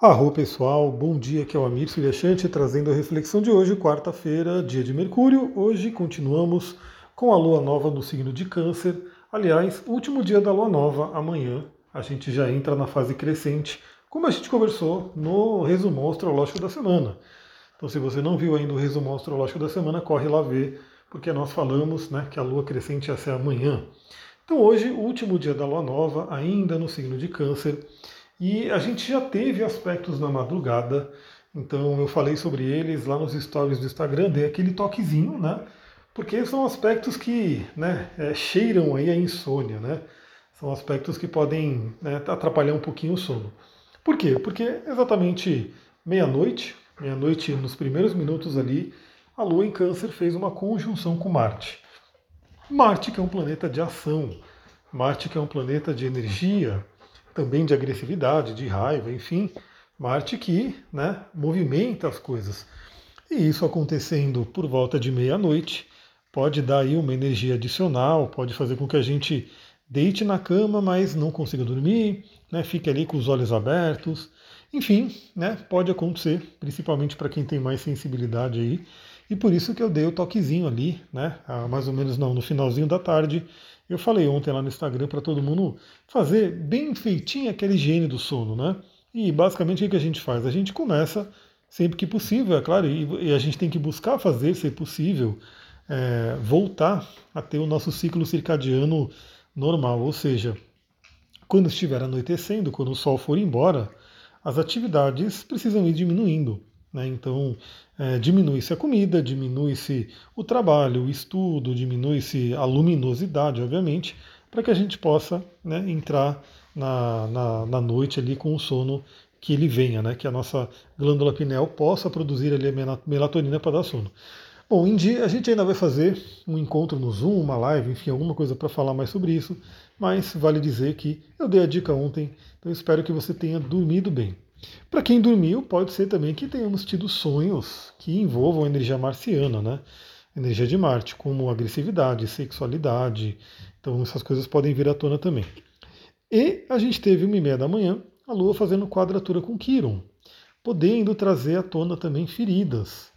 Arro pessoal, bom dia, aqui é o Amir Suryashanti trazendo a reflexão de hoje, quarta-feira, dia de Mercúrio. Hoje continuamos com a lua nova no signo de Câncer. Aliás, último dia da lua nova, amanhã a gente já entra na fase crescente, como a gente conversou no resumo astrológico da semana. Então, se você não viu ainda o resumo astrológico da semana, corre lá ver, porque nós falamos né, que a lua crescente ia ser amanhã. Então, hoje, último dia da lua nova, ainda no signo de Câncer. E a gente já teve aspectos na madrugada, então eu falei sobre eles lá nos stories do Instagram, dei aquele toquezinho, né? Porque são aspectos que né, é, cheiram aí a insônia, né? São aspectos que podem né, atrapalhar um pouquinho o sono. Por quê? Porque exatamente meia-noite, meia-noite nos primeiros minutos ali, a Lua em Câncer fez uma conjunção com Marte. Marte que é um planeta de ação, Marte que é um planeta de energia, também de agressividade, de raiva, enfim, Marte que né, movimenta as coisas. E isso acontecendo por volta de meia-noite pode dar aí uma energia adicional, pode fazer com que a gente deite na cama, mas não consiga dormir, né, fique ali com os olhos abertos. Enfim, né, pode acontecer, principalmente para quem tem mais sensibilidade aí. E por isso que eu dei o toquezinho ali, né, mais ou menos não, no finalzinho da tarde, eu falei ontem lá no Instagram para todo mundo fazer bem feitinha aquela higiene do sono, né? E basicamente o que a gente faz? A gente começa sempre que possível, é claro, e, a gente tem que buscar fazer, se possível, é, voltar a ter o nosso ciclo circadiano normal, ou seja, quando estiver anoitecendo, quando o sol for embora, as atividades precisam ir diminuindo. Né? Então, é, diminui-se a comida, diminui-se o trabalho, o estudo, diminui-se a luminosidade, obviamente, para que a gente possa né, entrar na, na, na, noite ali com o sono que ele venha, né, que a nossa glândula pineal possa produzir ali a melatonina para dar sono. Bom, em dia a gente ainda vai fazer um encontro no Zoom, uma live, enfim, alguma coisa para falar mais sobre isso, mas vale dizer que eu dei a dica ontem, então espero que você tenha dormido bem. Para quem dormiu, pode ser também que tenhamos tido sonhos que envolvam energia marciana, né? Energia de Marte, como agressividade, sexualidade. Então essas coisas podem vir à tona também. E a gente teve uma e meia da manhã a Lua fazendo quadratura com Quiron, podendo trazer à tona também feridas.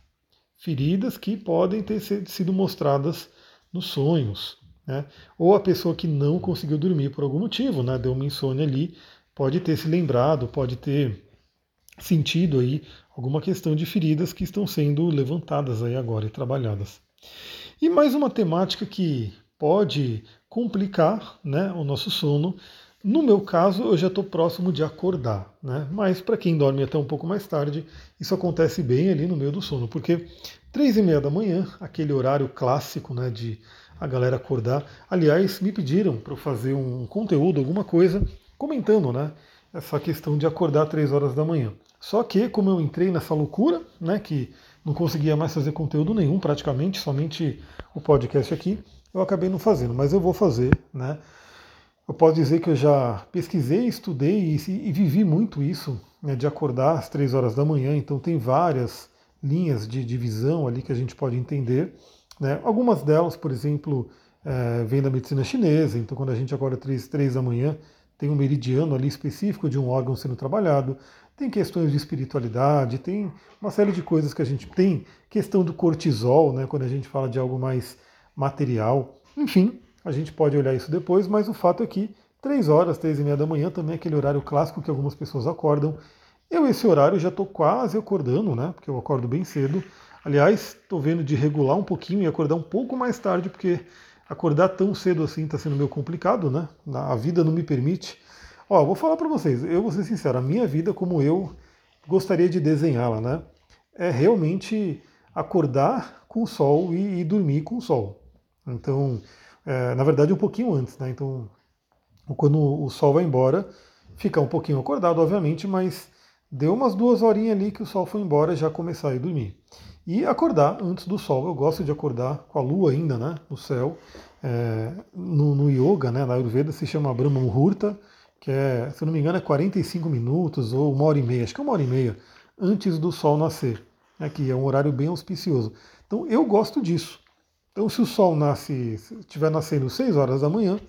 Feridas que podem ter sido mostradas nos sonhos. Né? Ou a pessoa que não conseguiu dormir por algum motivo, né? deu uma insônia ali, pode ter se lembrado, pode ter sentido aí alguma questão de feridas que estão sendo levantadas aí agora e trabalhadas. E mais uma temática que pode complicar né, o nosso sono. No meu caso, eu já estou próximo de acordar, né? Mas para quem dorme até um pouco mais tarde, isso acontece bem ali no meio do sono, porque três e meia da manhã, aquele horário clássico, né, de a galera acordar. Aliás, me pediram para fazer um conteúdo, alguma coisa, comentando, né, essa questão de acordar três horas da manhã. Só que, como eu entrei nessa loucura, né, que não conseguia mais fazer conteúdo nenhum, praticamente, somente o podcast aqui, eu acabei não fazendo, mas eu vou fazer, né? Eu posso dizer que eu já pesquisei, estudei e, e vivi muito isso, né, de acordar às três horas da manhã, então tem várias linhas de divisão ali que a gente pode entender. Né? Algumas delas, por exemplo, é, vêm da medicina chinesa, então quando a gente acorda três, três da manhã, tem um meridiano ali específico de um órgão sendo trabalhado, tem questões de espiritualidade, tem uma série de coisas que a gente tem, questão do cortisol, né, quando a gente fala de algo mais material, enfim, a gente pode olhar isso depois, mas o fato é que três horas, três e meia da manhã também é aquele horário clássico que algumas pessoas acordam. Eu esse horário já estou quase acordando, né? Porque eu acordo bem cedo. Aliás, estou vendo de regular um pouquinho e acordar um pouco mais tarde, porque acordar tão cedo assim está sendo meio complicado, né? A vida não me permite. Ó, vou falar para vocês, eu vou ser sincero, a minha vida como eu gostaria de desenhá-la, né? É realmente acordar com o sol e, e dormir com o sol. Então, é, na verdade, um pouquinho antes, né? Então, quando o sol vai embora, ficar um pouquinho acordado, obviamente, mas deu umas duas horinhas ali que o sol foi embora já começar a ir dormir. E acordar antes do sol. Eu gosto de acordar com a lua ainda, né, no céu. É, no, no, yoga, né, na Ayurveda, se chama Brahma Muhurta, que é, se não me engano, é 45 minutos ou uma hora e meia, acho que é uma hora e meia, antes do sol nascer, né, que é um horário bem auspicioso. Então eu gosto disso. Então se o sol nasce, estiver nascendo 6 horas da manhã,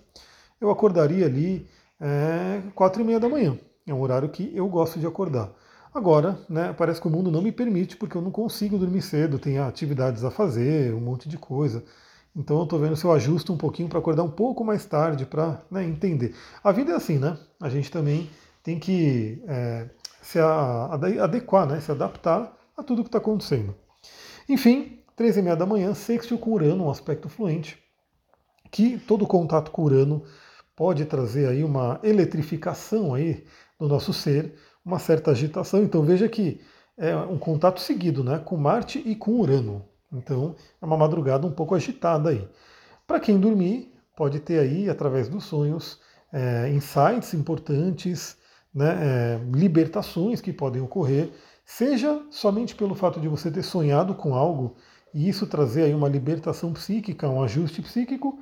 eu acordaria ali é, 4 e meia da manhã. É um horário que eu gosto de acordar. Agora, né, parece que o mundo não me permite porque eu não consigo dormir cedo, tenho atividades a fazer, um monte de coisa. Então eu estou vendo se eu ajusto um pouquinho para acordar um pouco mais tarde, para né, entender. A vida é assim, né? A gente também tem que é, se adequar, né, se adaptar a tudo que está acontecendo. Enfim, três e meia da manhã, sextil com Urano, um aspecto fluente, que todo contato com Urano pode trazer aí uma eletrificação aí no nosso ser, uma certa agitação. Então veja que é um contato seguido, né, com Marte e com Urano. Então é uma madrugada um pouco agitada aí. Para quem dormir, pode ter aí, através dos sonhos, é, insights importantes, né, é, libertações que podem ocorrer, seja somente pelo fato de você ter sonhado com algo e isso trazer aí uma libertação psíquica, um ajuste psíquico,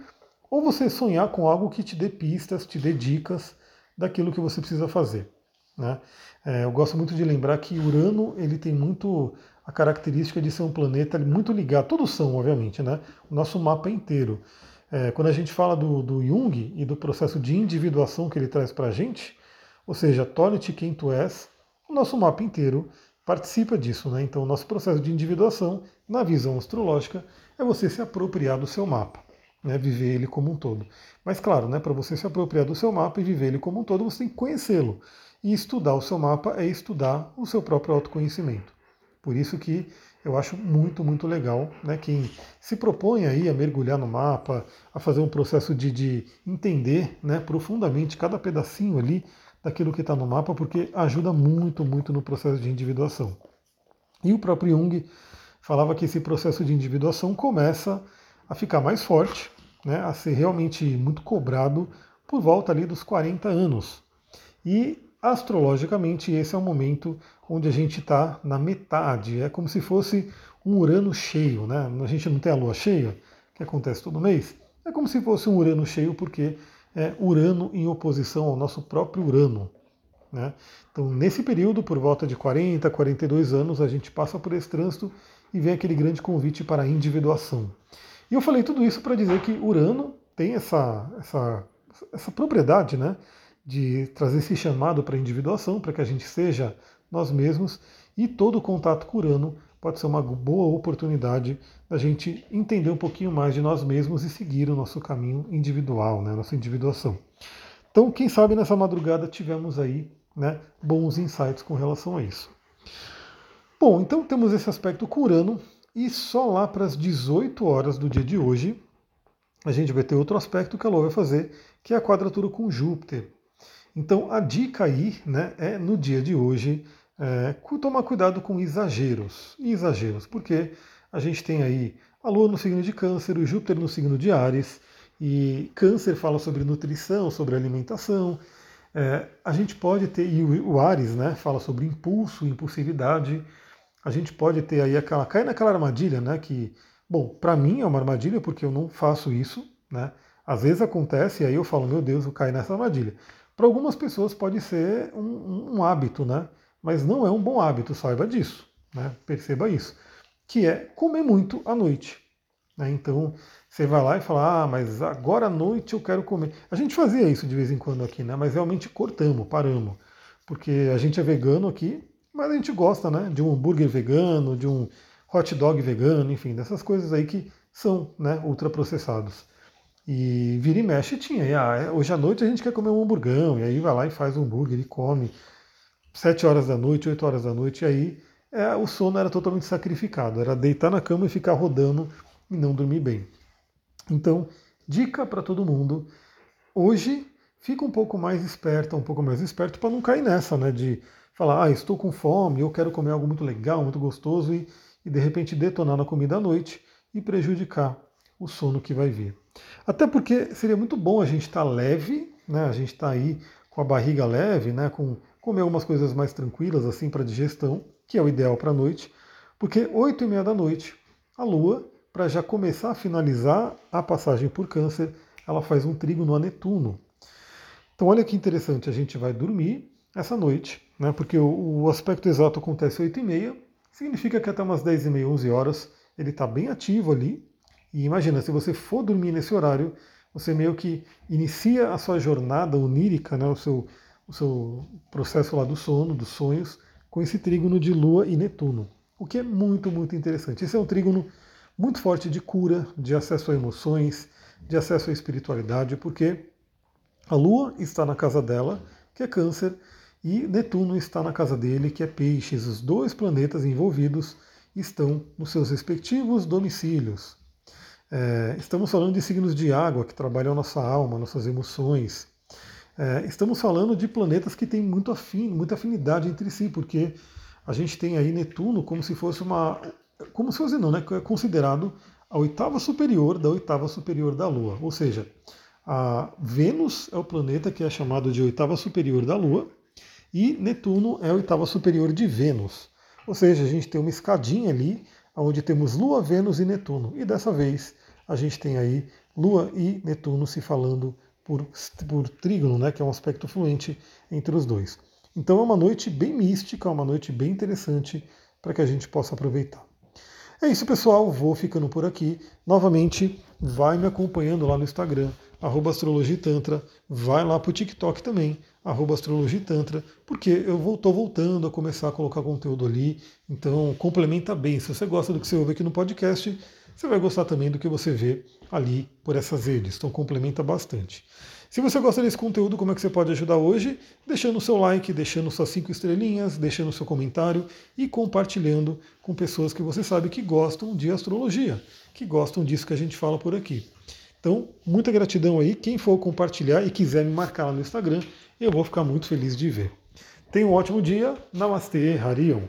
ou você sonhar com algo que te dê pistas, te dê dicas daquilo que você precisa fazer. Né? É, eu gosto muito de lembrar que Urano ele tem muito a característica de ser um planeta muito ligado, todos são, obviamente, né? o nosso mapa inteiro. É, quando a gente fala do, do Jung e do processo de individuação que ele traz para a gente, ou seja, torne-te quem tu és, o nosso mapa inteiro participa disso. Né? Então, o nosso processo de individuação, na visão astrológica, é você se apropriar do seu mapa, né? viver ele como um todo. Mas, claro, né, para você se apropriar do seu mapa e viver ele como um todo, você tem que conhecê-lo. E estudar o seu mapa é estudar o seu próprio autoconhecimento. Por isso que eu acho muito, muito legal né, quem se propõe aí a mergulhar no mapa, a fazer um processo de, de entender né, profundamente cada pedacinho ali daquilo que está no mapa, porque ajuda muito, muito no processo de individuação. E o próprio Jung falava que esse processo de individuação começa a ficar mais forte, né, a ser realmente muito cobrado por volta ali dos 40 anos. E astrologicamente esse é o momento onde a gente está na metade, é como se fosse um Urano cheio, né? A gente não tem a Lua cheia, que acontece todo mês, é como se fosse um Urano cheio porque é Urano em oposição ao nosso próprio Urano. Né? Então, nesse período, por volta de 40, 42 anos, a gente passa por esse trânsito e vem aquele grande convite para a individuação. E eu falei tudo isso para dizer que Urano tem essa, essa, essa propriedade né, de trazer esse chamado para a individuação, para que a gente seja nós mesmos, e todo contato com Urano pode ser uma boa oportunidade da gente entender um pouquinho mais de nós mesmos e seguir o nosso caminho individual, né, nossa individuação. Então, quem sabe nessa madrugada tivemos aí né, bons insights com relação a isso. Bom, então temos esse aspecto com Urano, e só lá para as 18 horas do dia de hoje, a gente vai ter outro aspecto que a Lua vai fazer, que é a quadratura com Júpiter. Então a dica aí né, é no dia de hoje é, tomar cuidado com exageros. Exageros, porque a gente tem aí a Lua no signo de Câncer, o Júpiter no signo de Ares, e Câncer fala sobre nutrição, sobre alimentação. É, a gente pode ter, e o, o Ares né, fala sobre impulso, impulsividade. A gente pode ter aí aquela. cai naquela armadilha, né? Que, bom, para mim é uma armadilha porque eu não faço isso, né? Às vezes acontece e aí eu falo, meu Deus, eu caí nessa armadilha. Para algumas pessoas pode ser um, um, hábito, né? mas não é um bom hábito, saiba disso, né? perceba isso, que é comer muito à noite. Né? Então você vai lá e fala, ah, mas agora à noite eu quero comer. A gente fazia isso de vez em quando aqui, né? mas realmente cortamos, paramos, porque a gente é vegano aqui, mas a gente gosta né? de um hambúrguer vegano, de um hot dog vegano, enfim, dessas coisas aí que são né, ultraprocessados. E vira e mexe tinha. E, ah, é, hoje à noite a gente quer comer um hamburgão, e aí vai lá e faz um hambúrguer e come sete horas da noite, oito horas da noite, e aí é, o sono era totalmente sacrificado, era deitar na cama e ficar rodando e não dormir bem. Então, dica para todo mundo, hoje fica um pouco mais esperta, um pouco mais esperto para não cair nessa, né, de falar, ah, estou com fome, eu quero comer algo muito legal, muito gostoso e, e de repente detonar na comida à noite e prejudicar o sono que vai vir. Até porque seria muito bom a gente estar tá leve, né, a gente está aí com a barriga leve, né, com comer algumas coisas mais tranquilas assim para digestão, que é o ideal para a noite, porque 8 e meia da noite a Lua, para já começar a finalizar a passagem por Câncer, ela faz um trígono a Netuno. Então olha que interessante, a gente vai dormir essa noite, né, porque o, o aspecto exato acontece às 8 e meia, significa que até umas 10 e meia, 11 horas, ele está bem ativo ali, e imagina, se você for dormir nesse horário, você meio que inicia a sua jornada onírica, né, o seu o seu processo lá do sono, dos sonhos, com esse trígono de Lua e Netuno, o que é muito, muito interessante. Esse é um trígono muito forte de cura, de acesso a emoções, de acesso à espiritualidade, porque a Lua está na casa dela, que é Câncer, e Netuno está na casa dele, que é Peixes. Os dois planetas envolvidos estão nos seus respectivos domicílios. É, estamos falando de signos de água que trabalham nossa alma, nossas emoções. É, estamos falando de planetas que têm muito muita afinidade entre si, porque a gente tem aí Netuno como se fosse uma. Como se fosse não, né? É considerado a oitava superior da oitava superior da Lua. Ou seja, a Vênus é o planeta que é chamado de oitava superior da Lua, e Netuno é a oitava superior de Vênus. Ou seja, a gente tem uma escadinha ali, onde temos Lua, Vênus e Netuno. E dessa vez a gente tem aí Lua e Netuno se falando por, por trígono, né, que é um aspecto fluente entre os dois. Então é uma noite bem mística, uma noite bem interessante para que a gente possa aproveitar. É isso, pessoal. Vou ficando por aqui. Novamente, vai me acompanhando lá no Instagram, arroba astrologitantra. Vai lá para o TikTok também, arroba astrologitantra, porque eu estou voltando a começar a colocar conteúdo ali. Então, complementa bem. Se você gosta do que você ouve aqui no podcast, você vai gostar também do que você vê ali por essas redes. Então, complementa bastante. Se você gosta desse conteúdo, como é que você pode ajudar hoje? Deixando o seu like, deixando suas cinco estrelinhas, deixando o seu comentário e compartilhando com pessoas que você sabe que gostam de astrologia, que gostam disso que a gente fala por aqui. Então, muita gratidão aí. Quem for compartilhar e quiser me marcar lá no Instagram, eu vou ficar muito feliz de ver. Tenha um ótimo dia. Namastê, Harion.